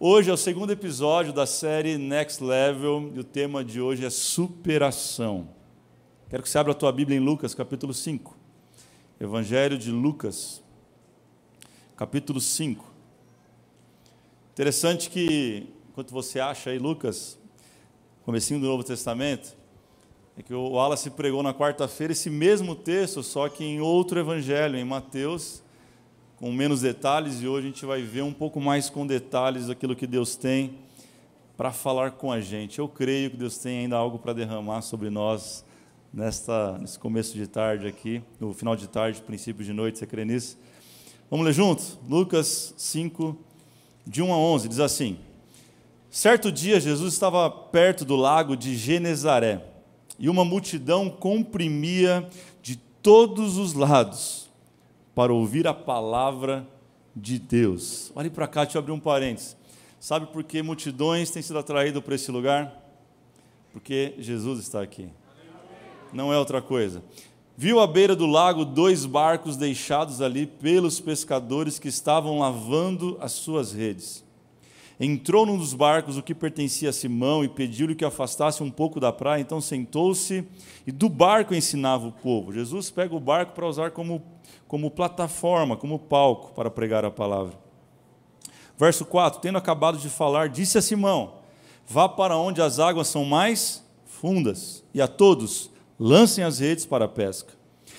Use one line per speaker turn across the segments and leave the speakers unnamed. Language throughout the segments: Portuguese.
Hoje é o segundo episódio da série Next Level e o tema de hoje é superação. Quero que você abra a tua Bíblia em Lucas, capítulo 5. Evangelho de Lucas, capítulo 5. Interessante que, enquanto você acha aí Lucas, comecinho do Novo Testamento, é que o Wallace pregou na quarta-feira esse mesmo texto, só que em outro evangelho, em Mateus, com menos detalhes, e hoje a gente vai ver um pouco mais com detalhes daquilo que Deus tem para falar com a gente. Eu creio que Deus tem ainda algo para derramar sobre nós nesta, nesse começo de tarde aqui, no final de tarde, princípio de noite, você crê nisso? Vamos ler juntos? Lucas 5, de 1 a 11, diz assim: Certo dia, Jesus estava perto do lago de Genezaré e uma multidão comprimia de todos os lados para ouvir a palavra de Deus. Olhe para cá, deixa eu abrir um parênteses. Sabe por que multidões têm sido atraídas para esse lugar? Porque Jesus está aqui. Não é outra coisa. Viu à beira do lago dois barcos deixados ali pelos pescadores que estavam lavando as suas redes entrou num dos barcos, o que pertencia a Simão, e pediu-lhe que afastasse um pouco da praia. Então sentou-se e do barco ensinava o povo. Jesus pega o barco para usar como, como plataforma, como palco para pregar a palavra. Verso 4: Tendo acabado de falar, disse a Simão: Vá para onde as águas são mais fundas, e a todos lancem as redes para a pesca.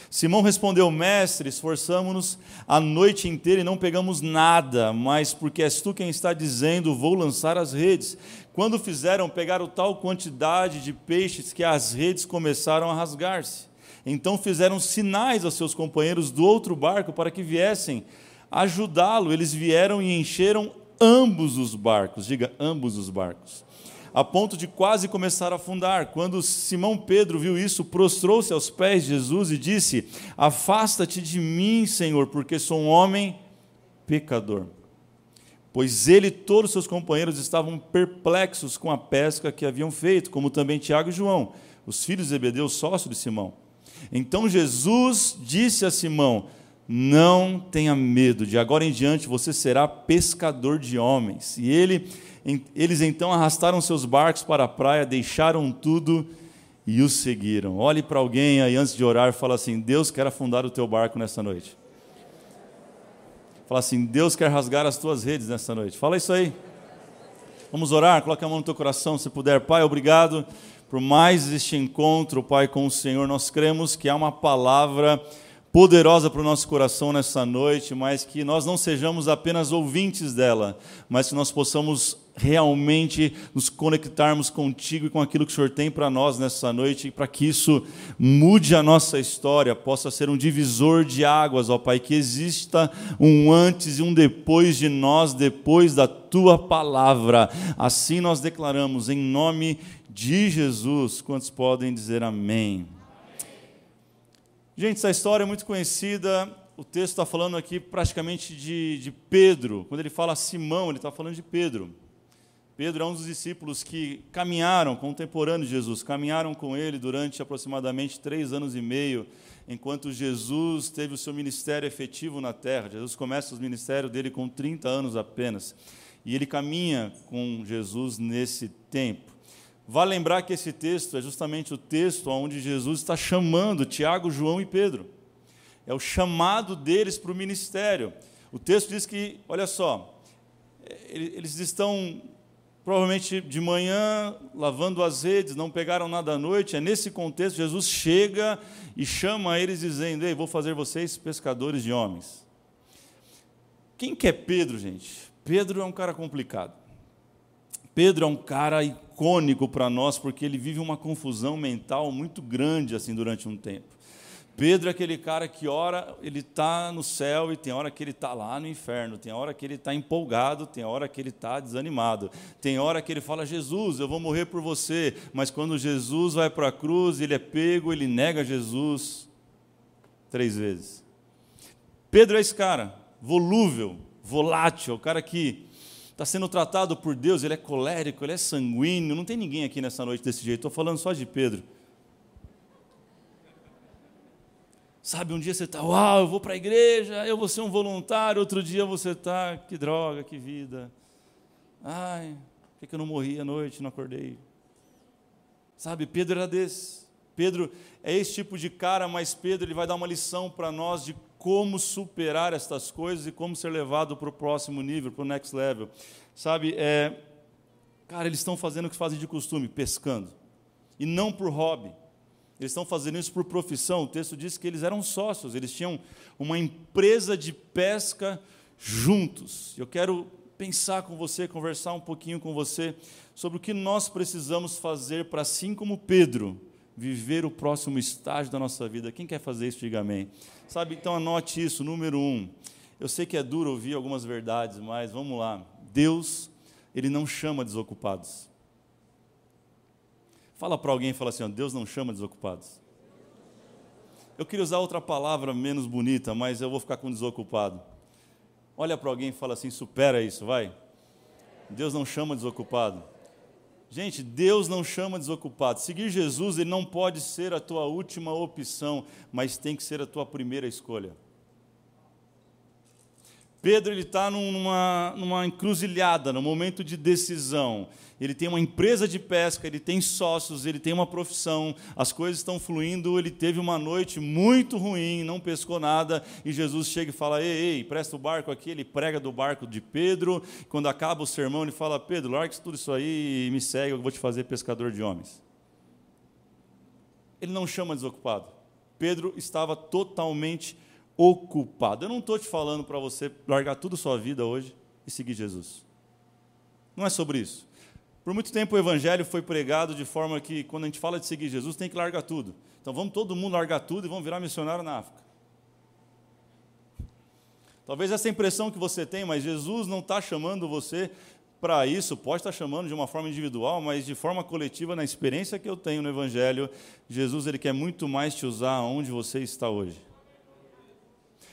Simão respondeu: Mestre, esforçamo-nos a noite inteira e não pegamos nada, mas porque és tu quem está dizendo, vou lançar as redes. Quando fizeram, pegaram tal quantidade de peixes que as redes começaram a rasgar-se. Então fizeram sinais aos seus companheiros do outro barco para que viessem ajudá-lo. Eles vieram e encheram ambos os barcos, diga ambos os barcos a ponto de quase começar a afundar. Quando Simão Pedro viu isso, prostrou-se aos pés de Jesus e disse: Afasta-te de mim, Senhor, porque sou um homem pecador. Pois ele e todos os seus companheiros estavam perplexos com a pesca que haviam feito, como também Tiago e João, os filhos de Zebedeu, sócio de Simão. Então Jesus disse a Simão: Não tenha medo, de agora em diante você será pescador de homens. E ele eles então arrastaram seus barcos para a praia, deixaram tudo e os seguiram. Olhe para alguém aí antes de orar fala assim: Deus quer afundar o teu barco nessa noite. Fala assim: Deus quer rasgar as tuas redes nessa noite. Fala isso aí. Vamos orar, coloque a mão no teu coração se puder. Pai, obrigado por mais este encontro, Pai, com o Senhor. Nós cremos que há uma palavra poderosa para o nosso coração nessa noite, mas que nós não sejamos apenas ouvintes dela, mas que nós possamos realmente nos conectarmos contigo e com aquilo que o Senhor tem para nós nessa noite, para que isso mude a nossa história, possa ser um divisor de águas, ó Pai, que exista um antes e um depois de nós, depois da tua palavra. Assim nós declaramos em nome de Jesus. Quantos podem dizer amém? Gente, essa história é muito conhecida. O texto está falando aqui praticamente de, de Pedro. Quando ele fala Simão, ele está falando de Pedro. Pedro é um dos discípulos que caminharam, contemporâneos de Jesus, caminharam com ele durante aproximadamente três anos e meio, enquanto Jesus teve o seu ministério efetivo na terra. Jesus começa o ministério dele com 30 anos apenas. E ele caminha com Jesus nesse tempo. Vale lembrar que esse texto é justamente o texto onde Jesus está chamando Tiago, João e Pedro. É o chamado deles para o ministério. O texto diz que, olha só, eles estão provavelmente de manhã lavando as redes, não pegaram nada à noite. É nesse contexto Jesus chega e chama eles dizendo: "Ei, vou fazer vocês pescadores de homens". Quem que é Pedro, gente? Pedro é um cara complicado. Pedro é um cara icônico para nós porque ele vive uma confusão mental muito grande assim durante um tempo. Pedro é aquele cara que hora ele está no céu e tem hora que ele está lá no inferno, tem hora que ele está empolgado, tem hora que ele está desanimado, tem hora que ele fala Jesus, eu vou morrer por você, mas quando Jesus vai para a cruz, ele é pego, ele nega Jesus três vezes. Pedro é esse cara, volúvel, volátil, o cara que está sendo tratado por Deus, ele é colérico, ele é sanguíneo. Não tem ninguém aqui nessa noite desse jeito, estou falando só de Pedro. Sabe, um dia você está, uau, eu vou para a igreja, eu vou ser um voluntário, outro dia você está, que droga, que vida. Ai, por que eu não morri à noite, não acordei? Sabe, Pedro era desse. Pedro é esse tipo de cara, mas Pedro ele vai dar uma lição para nós de como superar estas coisas e como ser levado para o próximo nível, para o next level. Sabe, é, cara, eles estão fazendo o que fazem de costume, pescando. E não por hobby. Eles estão fazendo isso por profissão. O texto diz que eles eram sócios, eles tinham uma empresa de pesca juntos. Eu quero pensar com você, conversar um pouquinho com você sobre o que nós precisamos fazer para, assim como Pedro, viver o próximo estágio da nossa vida. Quem quer fazer isso, diga amém. Sabe, então anote isso, número um. Eu sei que é duro ouvir algumas verdades, mas vamos lá. Deus, Ele não chama desocupados. Fala para alguém e fala assim: ó, Deus não chama desocupados. Eu queria usar outra palavra menos bonita, mas eu vou ficar com desocupado. Olha para alguém e fala assim: supera isso, vai. Deus não chama desocupado. Gente, Deus não chama desocupado. Seguir Jesus, ele não pode ser a tua última opção, mas tem que ser a tua primeira escolha. Pedro ele está numa, numa encruzilhada, num momento de decisão. Ele tem uma empresa de pesca, ele tem sócios, ele tem uma profissão, as coisas estão fluindo. Ele teve uma noite muito ruim, não pescou nada, e Jesus chega e fala: Ei, ei, presta o barco aqui. Ele prega do barco de Pedro. Quando acaba o sermão, ele fala: Pedro, larga tudo isso aí e me segue, eu vou te fazer pescador de homens. Ele não chama desocupado. Pedro estava totalmente ocupado. Eu não estou te falando para você largar tudo sua vida hoje e seguir Jesus. Não é sobre isso. Por muito tempo o evangelho foi pregado de forma que, quando a gente fala de seguir Jesus, tem que largar tudo. Então vamos todo mundo largar tudo e vamos virar missionário na África. Talvez essa impressão que você tem, mas Jesus não está chamando você para isso, pode estar chamando de uma forma individual, mas de forma coletiva, na experiência que eu tenho no Evangelho, Jesus ele quer muito mais te usar onde você está hoje.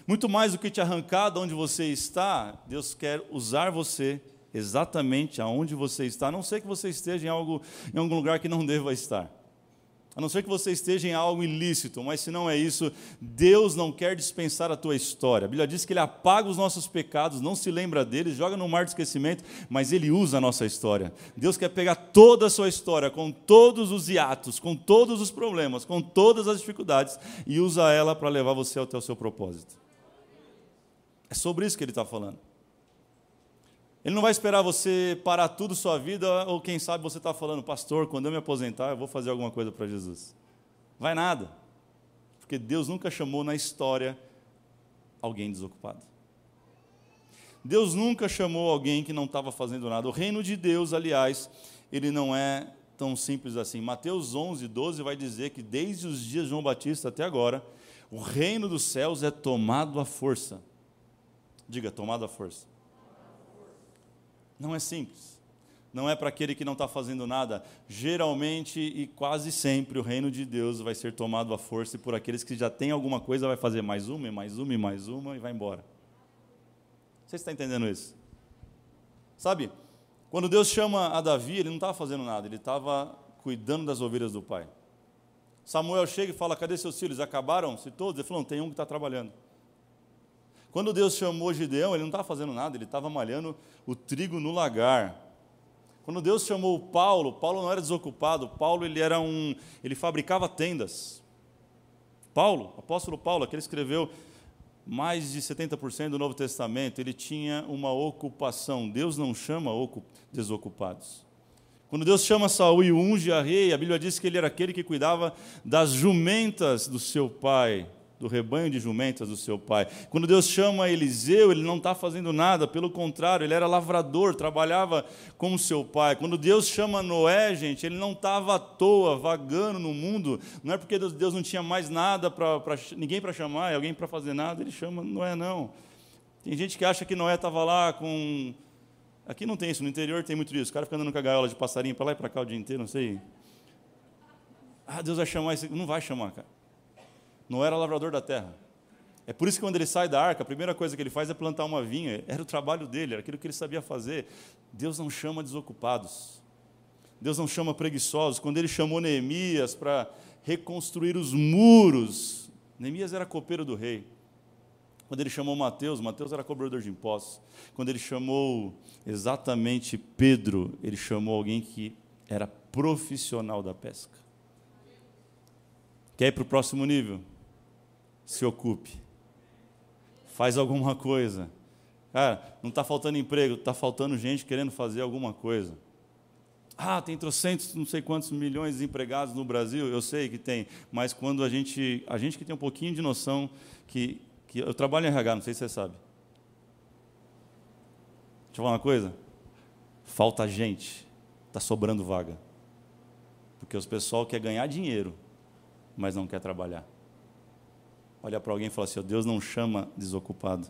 Muito mais do que te arrancar de onde você está, Deus quer usar você exatamente aonde você está, a não ser que você esteja em, algo, em algum lugar que não deva estar. A não ser que você esteja em algo ilícito, mas se não é isso, Deus não quer dispensar a tua história. A Bíblia diz que Ele apaga os nossos pecados, não se lembra deles, joga no mar de esquecimento, mas Ele usa a nossa história. Deus quer pegar toda a sua história, com todos os hiatos, com todos os problemas, com todas as dificuldades, e usa ela para levar você até o seu propósito. É sobre isso que ele está falando. Ele não vai esperar você parar tudo sua vida, ou quem sabe você está falando, pastor, quando eu me aposentar, eu vou fazer alguma coisa para Jesus. Vai nada. Porque Deus nunca chamou na história alguém desocupado. Deus nunca chamou alguém que não estava fazendo nada. O reino de Deus, aliás, ele não é tão simples assim. Mateus 11, 12 vai dizer que desde os dias de João Batista até agora, o reino dos céus é tomado à força. Diga, tomado à força. Não é simples. Não é para aquele que não está fazendo nada. Geralmente e quase sempre o reino de Deus vai ser tomado à força e por aqueles que já têm alguma coisa vai fazer mais uma, e mais uma, e mais uma e vai embora. Você está entendendo isso? Sabe, quando Deus chama a Davi, ele não estava fazendo nada, ele estava cuidando das ovelhas do pai. Samuel chega e fala: Cadê seus filhos? Acabaram-se todos? Ele falou: Não, tem um que está trabalhando. Quando Deus chamou Gideão, ele não estava fazendo nada, ele estava malhando o trigo no lagar. Quando Deus chamou Paulo, Paulo não era desocupado, Paulo ele era um, ele fabricava tendas. Paulo, apóstolo Paulo, aquele escreveu mais de 70% do Novo Testamento, ele tinha uma ocupação. Deus não chama desocupados. Quando Deus chama Saul e unge a rei, a Bíblia diz que ele era aquele que cuidava das jumentas do seu pai do rebanho de jumentas do seu pai. Quando Deus chama Eliseu, ele não está fazendo nada, pelo contrário, ele era lavrador, trabalhava como seu pai. Quando Deus chama Noé, gente, ele não estava à toa, vagando no mundo, não é porque Deus não tinha mais nada, para ninguém para chamar, alguém para fazer nada, ele chama Noé, não. Tem gente que acha que Noé estava lá com. Aqui não tem isso, no interior tem muito isso. O cara fica andando com a gaiola de passarinho para lá e para cá o dia inteiro, não sei. Ah, Deus vai chamar isso. Não vai chamar, cara. Não era lavrador da terra. É por isso que quando ele sai da arca, a primeira coisa que ele faz é plantar uma vinha. Era o trabalho dele, era aquilo que ele sabia fazer. Deus não chama desocupados. Deus não chama preguiçosos. Quando ele chamou Neemias para reconstruir os muros, Neemias era copeiro do rei. Quando ele chamou Mateus, Mateus era cobrador de impostos. Quando ele chamou exatamente Pedro, ele chamou alguém que era profissional da pesca. Quer ir para o próximo nível? Se ocupe. Faz alguma coisa. Cara, não está faltando emprego, está faltando gente querendo fazer alguma coisa. Ah, tem trocentos, não sei quantos milhões de empregados no Brasil, eu sei que tem, mas quando a gente, a gente que tem um pouquinho de noção que, que eu trabalho em RH, não sei se você sabe. Deixa eu falar uma coisa. Falta gente, está sobrando vaga. Porque os pessoal quer ganhar dinheiro, mas não quer trabalhar. Olha para alguém e fala assim: Deus não chama desocupado.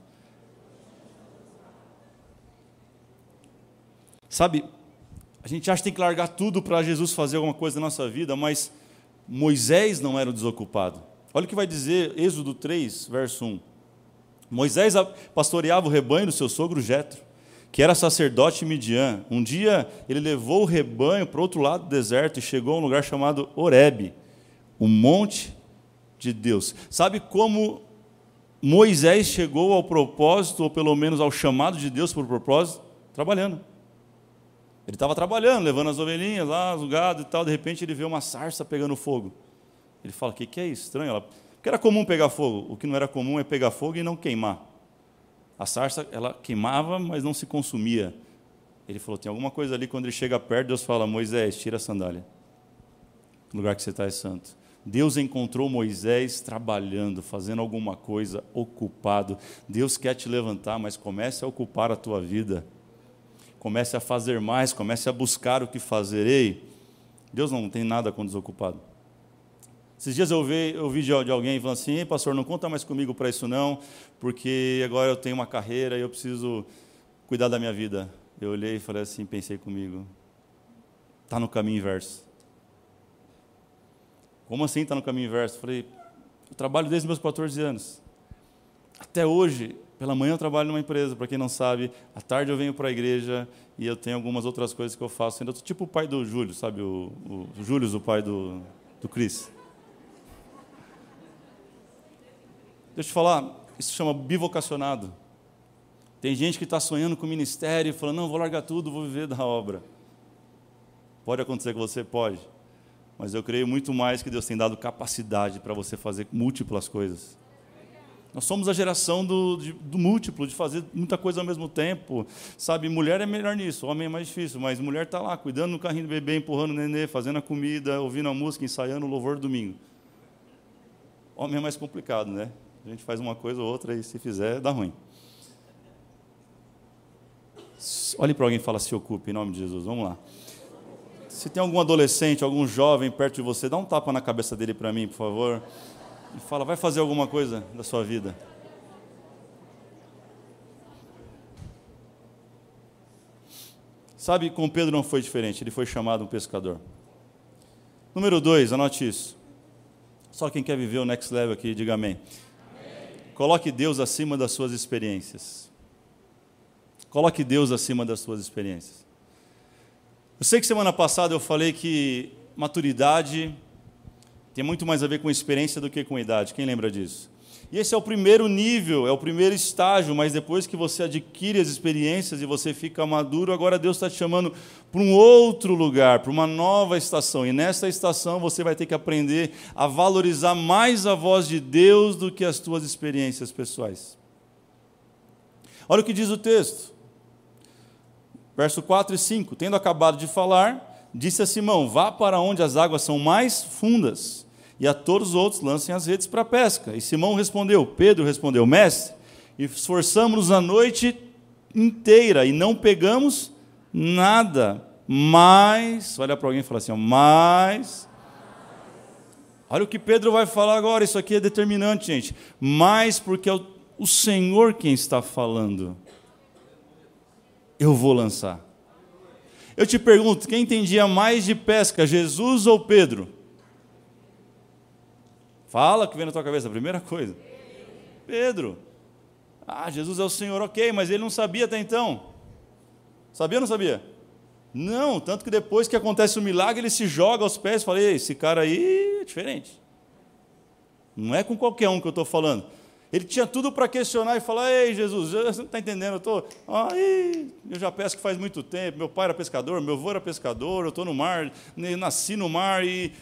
Sabe, a gente acha que tem que largar tudo para Jesus fazer alguma coisa na nossa vida, mas Moisés não era o desocupado. Olha o que vai dizer Êxodo 3, verso 1. Moisés pastoreava o rebanho do seu sogro Jetro, que era sacerdote Midian. Um dia ele levou o rebanho para o outro lado do deserto e chegou a um lugar chamado Horebe, o monte de Deus. Sabe como Moisés chegou ao propósito, ou pelo menos ao chamado de Deus por propósito? Trabalhando. Ele estava trabalhando, levando as ovelhinhas lá, o gado e tal, de repente ele vê uma sarça pegando fogo. Ele fala: O que, que é? Estranho. Ela... Porque era comum pegar fogo, o que não era comum é pegar fogo e não queimar. A sarça, ela queimava, mas não se consumia. Ele falou: Tem alguma coisa ali, quando ele chega perto, Deus fala: Moisés, tira a sandália. O lugar que você está é santo. Deus encontrou Moisés trabalhando, fazendo alguma coisa, ocupado. Deus quer te levantar, mas comece a ocupar a tua vida comece a fazer mais, comece a buscar o que fazer. Ei, Deus não tem nada com desocupado. Esses dias eu ouvi, eu ouvi de alguém falando assim: Ei, pastor, não conta mais comigo para isso não, porque agora eu tenho uma carreira e eu preciso cuidar da minha vida. Eu olhei e falei assim, pensei comigo, está no caminho inverso. Como assim está no caminho inverso? Falei, eu trabalho desde meus 14 anos. Até hoje, pela manhã eu trabalho numa empresa, para quem não sabe. À tarde eu venho para a igreja e eu tenho algumas outras coisas que eu faço. Ainda tipo o pai do Júlio, sabe? O, o, o Júlio, o pai do, do Cris. Deixa eu te falar, isso chama bivocacionado. Tem gente que está sonhando com o ministério e falando, não, vou largar tudo, vou viver da obra. Pode acontecer que você pode, mas eu creio muito mais que Deus tem dado capacidade para você fazer múltiplas coisas. Nós somos a geração do, de, do múltiplo, de fazer muita coisa ao mesmo tempo. Sabe, mulher é melhor nisso, homem é mais difícil, mas mulher está lá, cuidando do carrinho do bebê, empurrando o nenê, fazendo a comida, ouvindo a música, ensaiando o louvor do domingo. Homem é mais complicado, né? A gente faz uma coisa ou outra e se fizer, dá ruim. Olhe para alguém e fala, se ocupe, em nome de Jesus, vamos lá. Se tem algum adolescente, algum jovem perto de você, dá um tapa na cabeça dele para mim, por favor e fala: vai fazer alguma coisa da sua vida. Sabe, com Pedro não foi diferente, ele foi chamado um pescador. Número dois, anote isso. Só quem quer viver o next level aqui, diga amém. amém. Coloque Deus acima das suas experiências. Coloque Deus acima das suas experiências. Eu sei que semana passada eu falei que maturidade tem muito mais a ver com experiência do que com idade. Quem lembra disso? E esse é o primeiro nível, é o primeiro estágio, mas depois que você adquire as experiências e você fica maduro, agora Deus está te chamando para um outro lugar, para uma nova estação. E nessa estação você vai ter que aprender a valorizar mais a voz de Deus do que as tuas experiências pessoais. Olha o que diz o texto. Verso 4 e 5. Tendo acabado de falar, disse a Simão: Vá para onde as águas são mais fundas e a todos os outros lancem as redes para a pesca. E Simão respondeu, Pedro respondeu, mestre, esforçamos-nos a noite inteira e não pegamos nada, mas, olha para alguém e fala assim, mas, olha o que Pedro vai falar agora, isso aqui é determinante, gente, mas porque é o, o Senhor quem está falando, eu vou lançar. Eu te pergunto, quem entendia mais de pesca, Jesus ou Pedro? Fala que vem na tua cabeça, a primeira coisa. Pedro. Ah, Jesus é o Senhor, ok, mas ele não sabia até então. Sabia ou não sabia? Não, tanto que depois que acontece o milagre, ele se joga aos pés e fala: esse cara aí é diferente. Não é com qualquer um que eu estou falando. Ele tinha tudo para questionar e falar: Ei, Jesus, você não está entendendo? Eu estou. Ai, eu já pesco faz muito tempo. Meu pai era pescador, meu avô era pescador, eu estou no mar, nasci no mar e.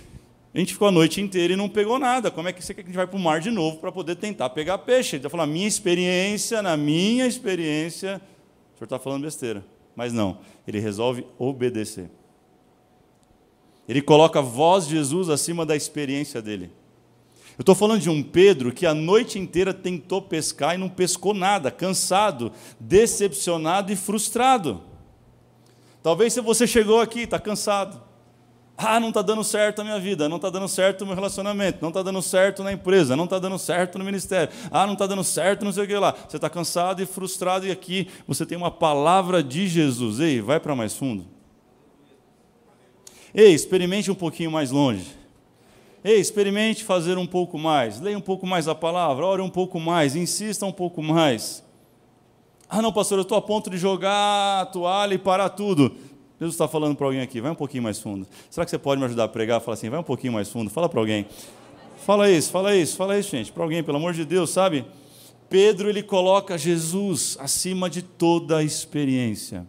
A gente ficou a noite inteira e não pegou nada. Como é que você quer que a gente vai para o mar de novo para poder tentar pegar peixe? Ele está falando, minha experiência, na minha experiência, o senhor está falando besteira. Mas não, ele resolve obedecer. Ele coloca a voz de Jesus acima da experiência dele. Eu estou falando de um Pedro que a noite inteira tentou pescar e não pescou nada, cansado, decepcionado e frustrado. Talvez se você chegou aqui, está cansado. Ah, não está dando certo a minha vida, não está dando certo o meu relacionamento, não está dando certo na empresa, não está dando certo no ministério, ah, não está dando certo não sei o que lá. Você está cansado e frustrado, e aqui você tem uma palavra de Jesus. Ei, vai para mais fundo. Ei, experimente um pouquinho mais longe. Ei, experimente fazer um pouco mais, leia um pouco mais a palavra, ore um pouco mais, insista um pouco mais. Ah, não, pastor, eu estou a ponto de jogar a toalha e parar tudo. Deus está falando para alguém aqui, vai um pouquinho mais fundo. Será que você pode me ajudar a pregar? Fala assim, vai um pouquinho mais fundo, fala para alguém. Fala isso, fala isso, fala isso, gente, para alguém, pelo amor de Deus, sabe? Pedro, ele coloca Jesus acima de toda a experiência.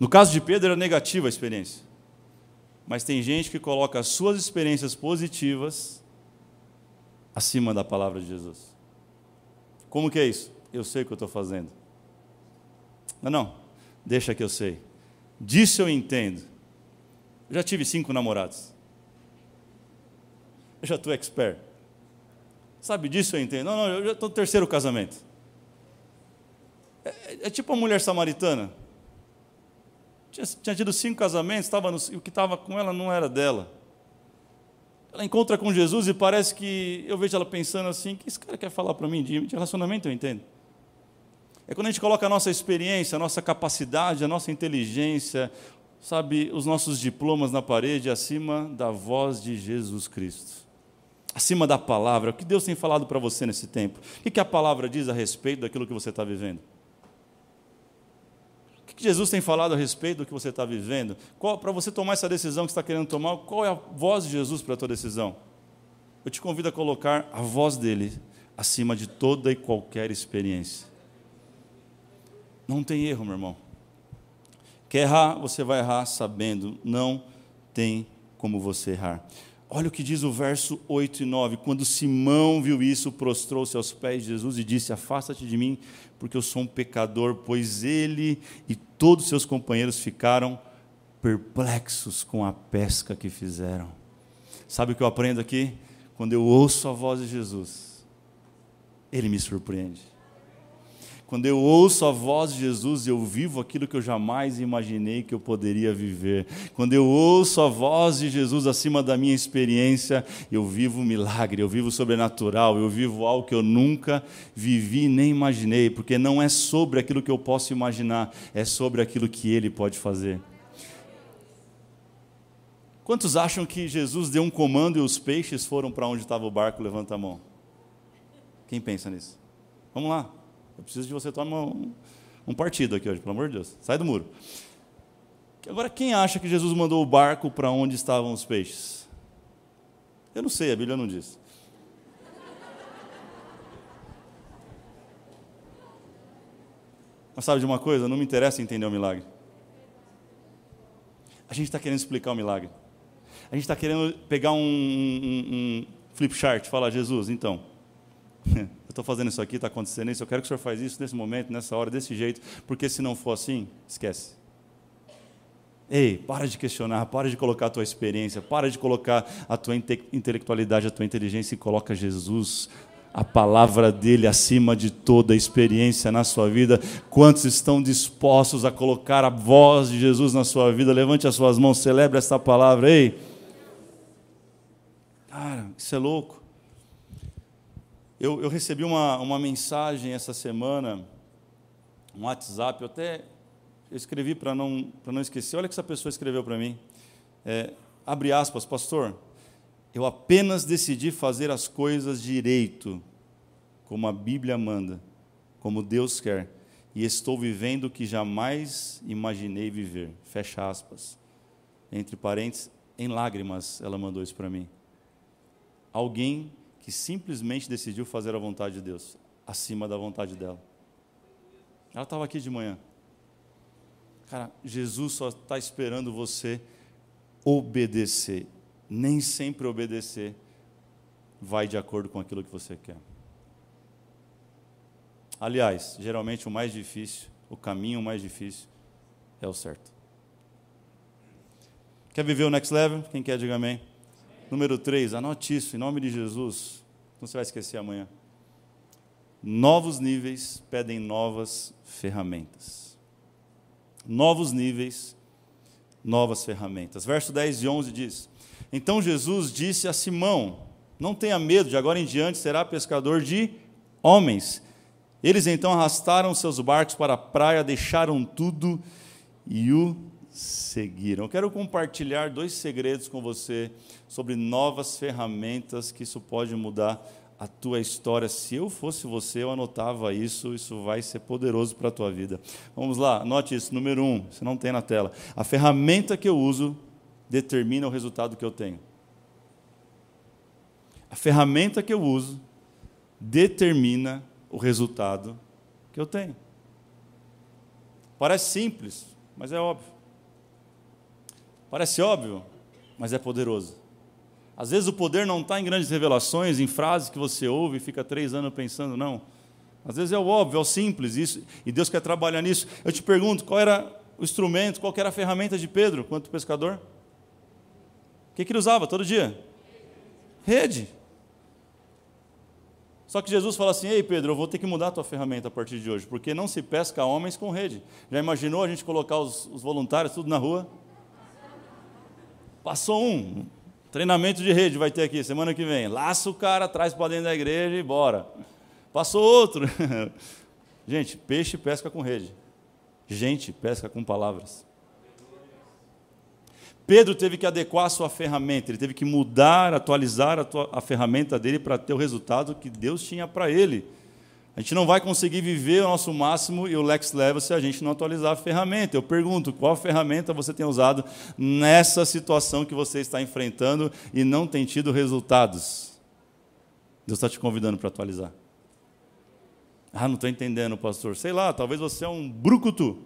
No caso de Pedro, era negativa a experiência. Mas tem gente que coloca as suas experiências positivas acima da palavra de Jesus. Como que é isso? Eu sei o que eu estou fazendo. Não, não, deixa que eu sei. Disso eu entendo. Eu já tive cinco namorados. Eu já estou expert. Sabe disso eu entendo. Não, não, eu já estou no terceiro casamento. É, é, tipo a mulher samaritana. Tinha, tinha tido cinco casamentos, estava no, o que estava com ela não era dela. Ela encontra com Jesus e parece que eu vejo ela pensando assim: o que esse cara quer falar para mim de, de relacionamento? Eu entendo. É quando a gente coloca a nossa experiência, a nossa capacidade, a nossa inteligência, sabe, os nossos diplomas na parede acima da voz de Jesus Cristo. Acima da palavra. O que Deus tem falado para você nesse tempo? O que a palavra diz a respeito daquilo que você está vivendo? Que Jesus tem falado a respeito do que você está vivendo? Para você tomar essa decisão que está querendo tomar, qual é a voz de Jesus para a tua decisão? Eu te convido a colocar a voz dele acima de toda e qualquer experiência. Não tem erro, meu irmão. Quer errar, você vai errar sabendo, não tem como você errar. Olha o que diz o verso 8 e 9. Quando Simão viu isso, prostrou-se aos pés de Jesus e disse: Afasta-te de mim, porque eu sou um pecador. Pois ele e todos seus companheiros ficaram perplexos com a pesca que fizeram. Sabe o que eu aprendo aqui? Quando eu ouço a voz de Jesus, ele me surpreende. Quando eu ouço a voz de Jesus, eu vivo aquilo que eu jamais imaginei que eu poderia viver. Quando eu ouço a voz de Jesus acima da minha experiência, eu vivo um milagre, eu vivo sobrenatural, eu vivo algo que eu nunca vivi nem imaginei, porque não é sobre aquilo que eu posso imaginar, é sobre aquilo que Ele pode fazer. Quantos acham que Jesus deu um comando e os peixes foram para onde estava o barco? Levanta a mão. Quem pensa nisso? Vamos lá. Eu preciso de você tomar um, um partido aqui hoje, pelo amor de Deus. Sai do muro. Agora, quem acha que Jesus mandou o barco para onde estavam os peixes? Eu não sei, a Bíblia não diz. Mas sabe de uma coisa? Não me interessa entender o milagre. A gente está querendo explicar o milagre. A gente está querendo pegar um, um, um flip chart falar, Jesus, então, estou fazendo isso aqui, está acontecendo isso, eu quero que o senhor faça isso nesse momento, nessa hora, desse jeito, porque se não for assim, esquece. Ei, para de questionar, para de colocar a tua experiência, para de colocar a tua inte intelectualidade, a tua inteligência e coloca Jesus, a palavra dele acima de toda experiência na sua vida. Quantos estão dispostos a colocar a voz de Jesus na sua vida? Levante as suas mãos, celebre essa palavra. Ei, cara, isso é louco. Eu, eu recebi uma, uma mensagem essa semana, um WhatsApp, eu até escrevi para não, não esquecer. Olha que essa pessoa escreveu para mim. É, abre aspas, pastor. Eu apenas decidi fazer as coisas direito, como a Bíblia manda, como Deus quer, e estou vivendo o que jamais imaginei viver. Fecha aspas. Entre parênteses, em lágrimas, ela mandou isso para mim. Alguém que simplesmente decidiu fazer a vontade de Deus, acima da vontade dela. Ela estava aqui de manhã. Cara, Jesus só está esperando você obedecer. Nem sempre obedecer vai de acordo com aquilo que você quer. Aliás, geralmente o mais difícil, o caminho mais difícil é o certo. Quer viver o next level? Quem quer, diga amém. Número 3, anote isso, em nome de Jesus. Não você vai esquecer amanhã. Novos níveis pedem novas ferramentas. Novos níveis, novas ferramentas. Verso 10 e 11 diz: Então Jesus disse a Simão: Não tenha medo, de agora em diante será pescador de homens. Eles então arrastaram seus barcos para a praia, deixaram tudo e o seguiram. Eu quero compartilhar dois segredos com você sobre novas ferramentas que isso pode mudar a tua história. Se eu fosse você, eu anotava isso, isso vai ser poderoso para a tua vida. Vamos lá, anote isso. Número um, você não tem na tela. A ferramenta que eu uso determina o resultado que eu tenho. A ferramenta que eu uso determina o resultado que eu tenho. Parece simples, mas é óbvio. Parece óbvio, mas é poderoso. Às vezes o poder não está em grandes revelações, em frases que você ouve e fica três anos pensando, não. Às vezes é o óbvio, é o simples, isso, e Deus quer trabalhar nisso. Eu te pergunto, qual era o instrumento, qual era a ferramenta de Pedro, quanto pescador? O que, que ele usava todo dia? Rede. Só que Jesus fala assim: Ei Pedro, eu vou ter que mudar a tua ferramenta a partir de hoje, porque não se pesca homens com rede. Já imaginou a gente colocar os, os voluntários tudo na rua? Passou um, treinamento de rede vai ter aqui semana que vem. Laça o cara, traz para dentro da igreja e bora. Passou outro. gente, peixe pesca com rede. Gente pesca com palavras. Pedro teve que adequar a sua ferramenta, ele teve que mudar, atualizar a, tua, a ferramenta dele para ter o resultado que Deus tinha para ele. A gente não vai conseguir viver o nosso máximo e o Lex Level se a gente não atualizar a ferramenta. Eu pergunto, qual ferramenta você tem usado nessa situação que você está enfrentando e não tem tido resultados? Deus está te convidando para atualizar. Ah, não estou entendendo, pastor. Sei lá, talvez você é um brucutu.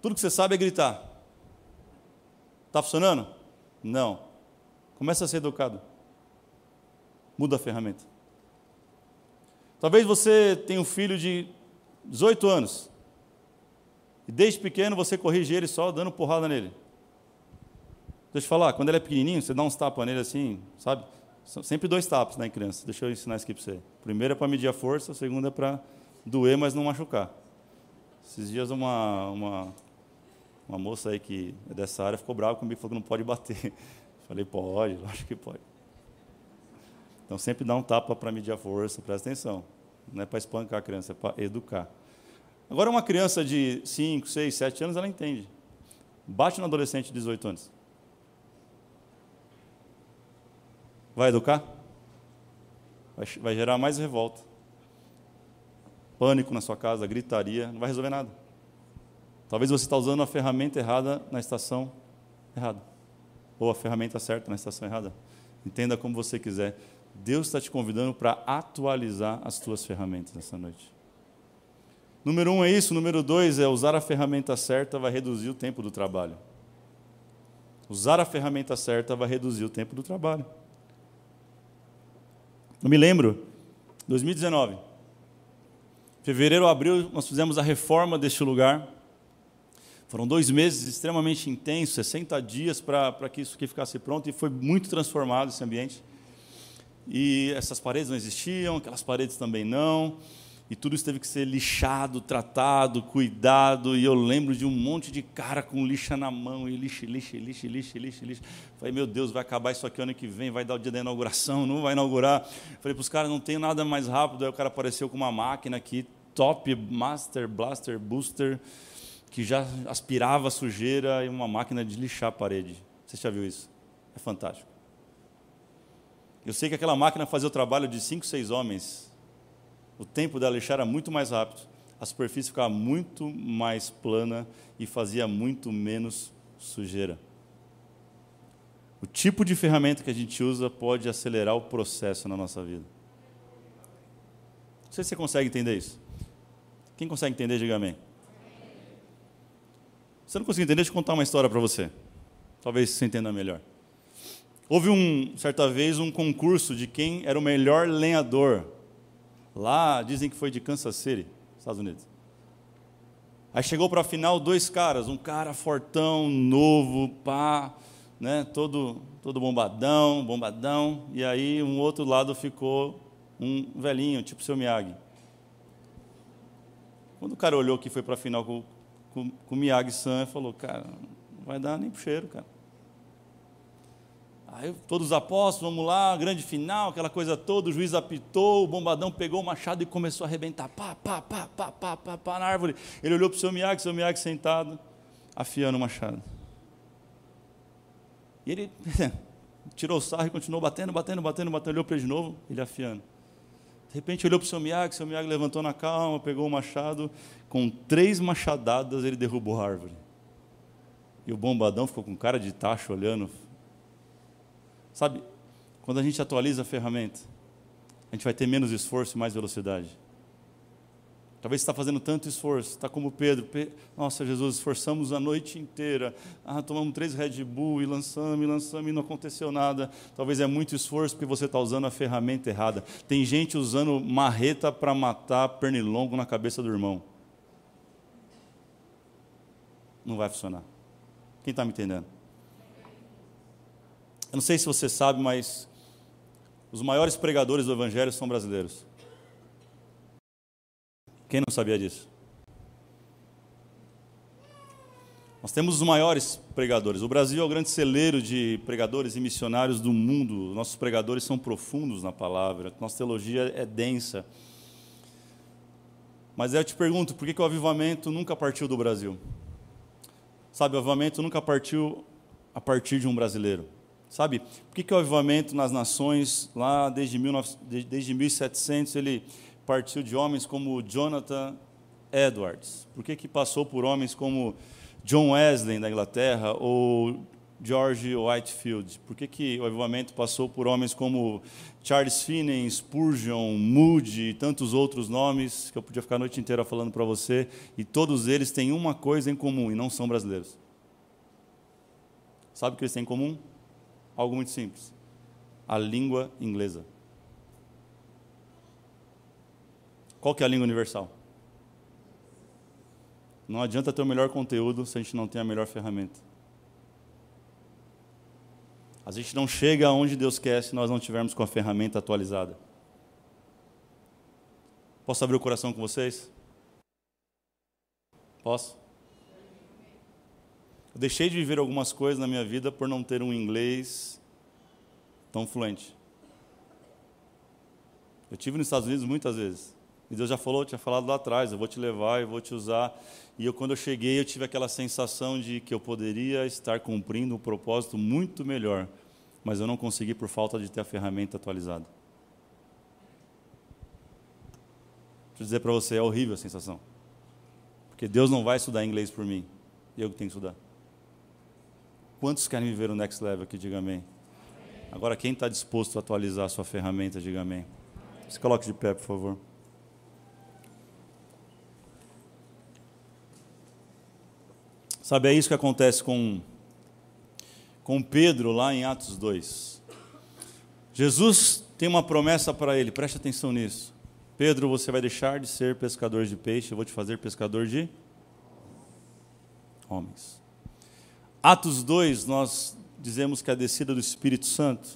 Tudo que você sabe é gritar. Está funcionando? Não. Começa a ser educado. Muda a ferramenta. Talvez você tenha um filho de 18 anos. E desde pequeno você corrige ele só dando porrada nele. Deixa eu falar, quando ele é pequenininho, você dá uns tapas nele assim, sabe? São sempre dois tapas na né, criança. Deixa eu ensinar isso aqui para você. Primeiro é para medir a força, o segundo é para doer, mas não machucar. Esses dias uma, uma, uma moça aí que é dessa área ficou brava comigo, falou que não pode bater. Falei, pode, acho que pode. Então sempre dá um tapa para medir a força, presta atenção. Não é para espancar a criança, é para educar. Agora uma criança de 5, 6, 7 anos, ela entende. Bate no adolescente de 18 anos. Vai educar? Vai, gerar mais revolta. Pânico na sua casa, gritaria, não vai resolver nada. Talvez você está usando a ferramenta errada na estação errada. Ou a ferramenta certa na estação errada. Entenda como você quiser. Deus está te convidando para atualizar as tuas ferramentas nessa noite. Número um é isso. Número dois é usar a ferramenta certa vai reduzir o tempo do trabalho. Usar a ferramenta certa vai reduzir o tempo do trabalho. Eu me lembro, 2019, fevereiro, abril, nós fizemos a reforma deste lugar. Foram dois meses extremamente intensos, 60 dias para que isso aqui ficasse pronto e foi muito transformado esse ambiente e essas paredes não existiam, aquelas paredes também não, e tudo isso teve que ser lixado, tratado, cuidado, e eu lembro de um monte de cara com lixa na mão, e lixa, lixa, lixa, lixa, lixa, lixa. Falei, meu Deus, vai acabar isso aqui ano que vem, vai dar o dia da inauguração, não vai inaugurar. Falei para os caras, não tem nada mais rápido, aí o cara apareceu com uma máquina aqui, top, master, blaster, booster, que já aspirava sujeira, e uma máquina de lixar a parede. Você já viu isso? É fantástico. Eu sei que aquela máquina fazia o trabalho de cinco, seis homens. O tempo dela lixar era muito mais rápido. A superfície ficava muito mais plana e fazia muito menos sujeira. O tipo de ferramenta que a gente usa pode acelerar o processo na nossa vida. Não sei se você consegue entender isso. Quem consegue entender, diga amém. Se não conseguir entender, deixa eu contar uma história para você. Talvez você entenda melhor. Houve um, certa vez um concurso de quem era o melhor lenhador. Lá, dizem que foi de Kansas City, Estados Unidos. Aí chegou para a final dois caras, um cara fortão, novo, pá, né, todo, todo bombadão, bombadão, e aí um outro lado ficou um velhinho, tipo o seu Miyagi. Quando o cara olhou que foi para a final com, com, com o Miyagi-san, falou, cara, não vai dar nem pro cheiro, cara. Aí todos os apóstolos, vamos lá, grande final, aquela coisa toda, o juiz apitou, o bombadão pegou o machado e começou a arrebentar, pá, pá, pá, pá, pá, pá, pá na árvore. Ele olhou para o seu Miyagi, seu Miyagi sentado, afiando o machado. E ele tirou o sarro e continuou batendo, batendo, batendo, batendo, olhou para ele de novo, ele afiando. De repente olhou para o seu Miyagi, seu Miyagi levantou na calma, pegou o machado, com três machadadas ele derrubou a árvore. E o bombadão ficou com cara de tacho olhando, Sabe, quando a gente atualiza a ferramenta, a gente vai ter menos esforço e mais velocidade. Talvez você está fazendo tanto esforço, está como Pedro. Nossa, Jesus, esforçamos a noite inteira. Ah, tomamos três Red Bull e lançamos, e lançamos e não aconteceu nada. Talvez é muito esforço porque você está usando a ferramenta errada. Tem gente usando marreta para matar pernilongo na cabeça do irmão. Não vai funcionar. Quem está me entendendo? Eu não sei se você sabe, mas os maiores pregadores do Evangelho são brasileiros. Quem não sabia disso? Nós temos os maiores pregadores. O Brasil é o grande celeiro de pregadores e missionários do mundo. Nossos pregadores são profundos na palavra. Nossa teologia é densa. Mas eu te pergunto, por que, o avivamento nunca partiu do Brasil? Sabe, o avivamento nunca partiu a partir de um brasileiro. Sabe, por que, que o avivamento nas nações, lá desde, 19, desde 1700, ele partiu de homens como Jonathan Edwards? Por que, que passou por homens como John Wesley, da Inglaterra, ou George Whitefield? Por que, que o avivamento passou por homens como Charles Finney, Spurgeon, Moody e tantos outros nomes que eu podia ficar a noite inteira falando para você, e todos eles têm uma coisa em comum, e não são brasileiros. Sabe o que eles têm em comum? Algo muito simples. A língua inglesa. Qual que é a língua universal? Não adianta ter o melhor conteúdo se a gente não tem a melhor ferramenta. A gente não chega aonde Deus quer se nós não tivermos com a ferramenta atualizada. Posso abrir o coração com vocês? Posso? Eu deixei de viver algumas coisas na minha vida por não ter um inglês tão fluente. Eu tive nos Estados Unidos muitas vezes. E Deus já falou, tinha falado lá atrás, eu vou te levar, eu vou te usar. E eu, quando eu cheguei, eu tive aquela sensação de que eu poderia estar cumprindo um propósito muito melhor, mas eu não consegui por falta de ter a ferramenta atualizada. Deixa eu dizer para você, é horrível a sensação. Porque Deus não vai estudar inglês por mim, eu que tenho que estudar. Quantos querem viver o next level aqui? Diga amém. Agora, quem está disposto a atualizar a sua ferramenta, diga amém. Se coloque de pé, por favor. Sabe, é isso que acontece com, com Pedro lá em Atos 2. Jesus tem uma promessa para ele, preste atenção nisso. Pedro, você vai deixar de ser pescador de peixe, eu vou te fazer pescador de homens. Atos 2, nós dizemos que é a descida do Espírito Santo.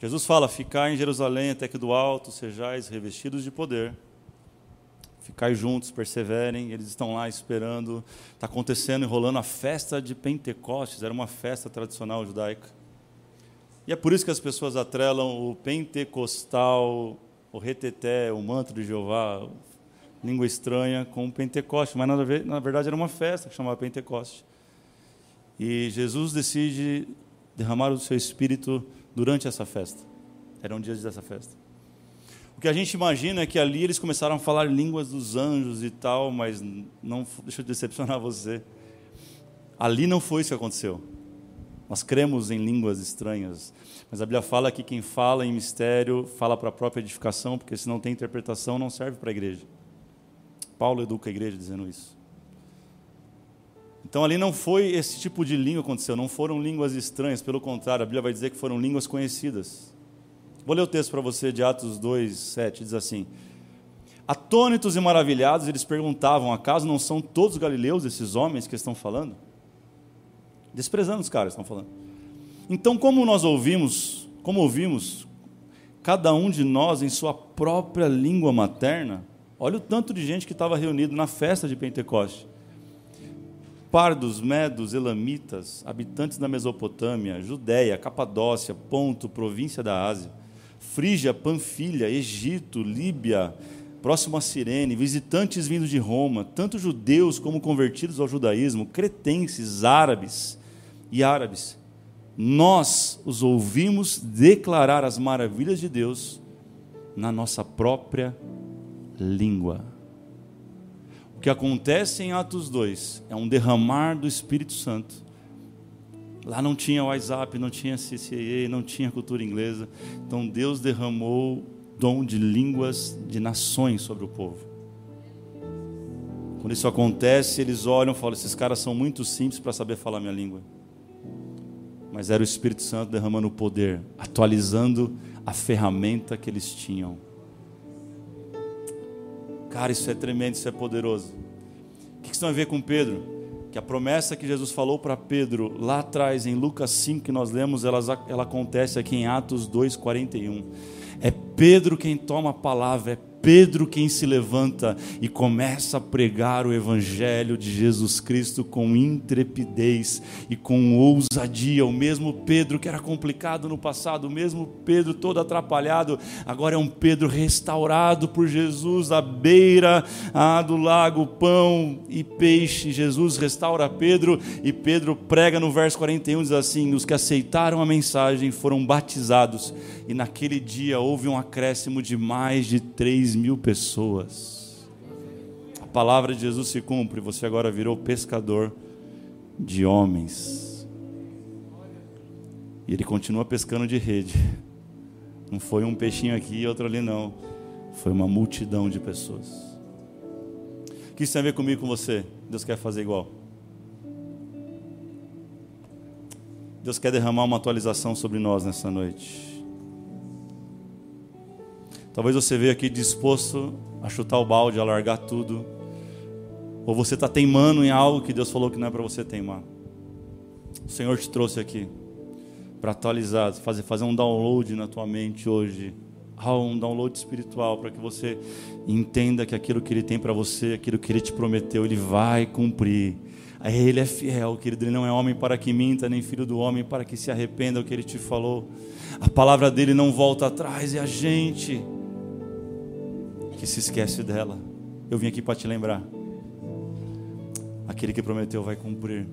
Jesus fala: Ficai em Jerusalém até que do alto sejais revestidos de poder. Ficai juntos, perseverem. Eles estão lá esperando. Está acontecendo, enrolando a festa de Pentecostes. Era uma festa tradicional judaica. E é por isso que as pessoas atrelam o pentecostal, o reteté, o manto de Jeová, língua estranha, com o. Mas na verdade era uma festa que chamava Pentecoste. E Jesus decide derramar o seu espírito durante essa festa. Eram dias dessa festa. O que a gente imagina é que ali eles começaram a falar línguas dos anjos e tal, mas não deixa eu decepcionar você. Ali não foi isso que aconteceu. Nós cremos em línguas estranhas, mas a Bíblia fala que quem fala em mistério fala para a própria edificação, porque se não tem interpretação não serve para a igreja. Paulo educa a igreja dizendo isso. Então ali não foi esse tipo de língua que aconteceu, não foram línguas estranhas, pelo contrário, a Bíblia vai dizer que foram línguas conhecidas. Vou ler o texto para você de Atos 2, 7, diz assim: Atônitos e maravilhados, eles perguntavam: acaso não são todos galileus esses homens que estão falando? Desprezando os caras estão falando. Então, como nós ouvimos, como ouvimos, cada um de nós em sua própria língua materna, olha o tanto de gente que estava reunido na festa de Pentecoste. Pardos, medos, elamitas, habitantes da Mesopotâmia, Judéia, Capadócia, Ponto, província da Ásia, Frígia, Panfilha, Egito, Líbia, próximo a Cirene, visitantes vindos de Roma, tanto judeus como convertidos ao judaísmo, cretenses, árabes e árabes. Nós os ouvimos declarar as maravilhas de Deus na nossa própria língua. O que acontece em Atos 2 é um derramar do Espírito Santo. Lá não tinha WhatsApp, não tinha CCA, não tinha cultura inglesa. Então Deus derramou dom de línguas de nações sobre o povo. Quando isso acontece, eles olham e falam: esses caras são muito simples para saber falar minha língua. Mas era o Espírito Santo derramando o poder, atualizando a ferramenta que eles tinham. Cara, isso é tremendo, isso é poderoso. O que isso tem a ver com Pedro? Que a promessa que Jesus falou para Pedro lá atrás, em Lucas 5, que nós lemos, ela, ela acontece aqui em Atos 2,41. É Pedro quem toma a palavra, é Pedro quem se levanta e começa a pregar o Evangelho de Jesus Cristo com intrepidez e com ousadia. O mesmo Pedro que era complicado no passado, o mesmo Pedro todo atrapalhado, agora é um Pedro restaurado por Jesus à beira ah, do lago, pão e peixe. Jesus restaura Pedro e Pedro prega no verso 41, diz assim: Os que aceitaram a mensagem foram batizados, e naquele dia houve um acréscimo de mais de três mil pessoas. A palavra de Jesus se cumpre, você agora virou pescador de homens. E ele continua pescando de rede. Não foi um peixinho aqui e outro ali, não. Foi uma multidão de pessoas. O que isso tem a ver comigo com você? Deus quer fazer igual. Deus quer derramar uma atualização sobre nós nessa noite. Talvez você veja aqui disposto a chutar o balde, a largar tudo. Ou você está teimando em algo que Deus falou que não é para você teimar. O Senhor te trouxe aqui para atualizar, fazer, fazer um download na tua mente hoje. Um download espiritual para que você entenda que aquilo que Ele tem para você, aquilo que Ele te prometeu, Ele vai cumprir. Ele é fiel, querido. Ele não é homem para que minta, nem filho do homem para que se arrependa o que Ele te falou. A palavra dele não volta atrás, é a gente que se esquece dela. Eu vim aqui para te lembrar. Aquele que prometeu vai cumprir.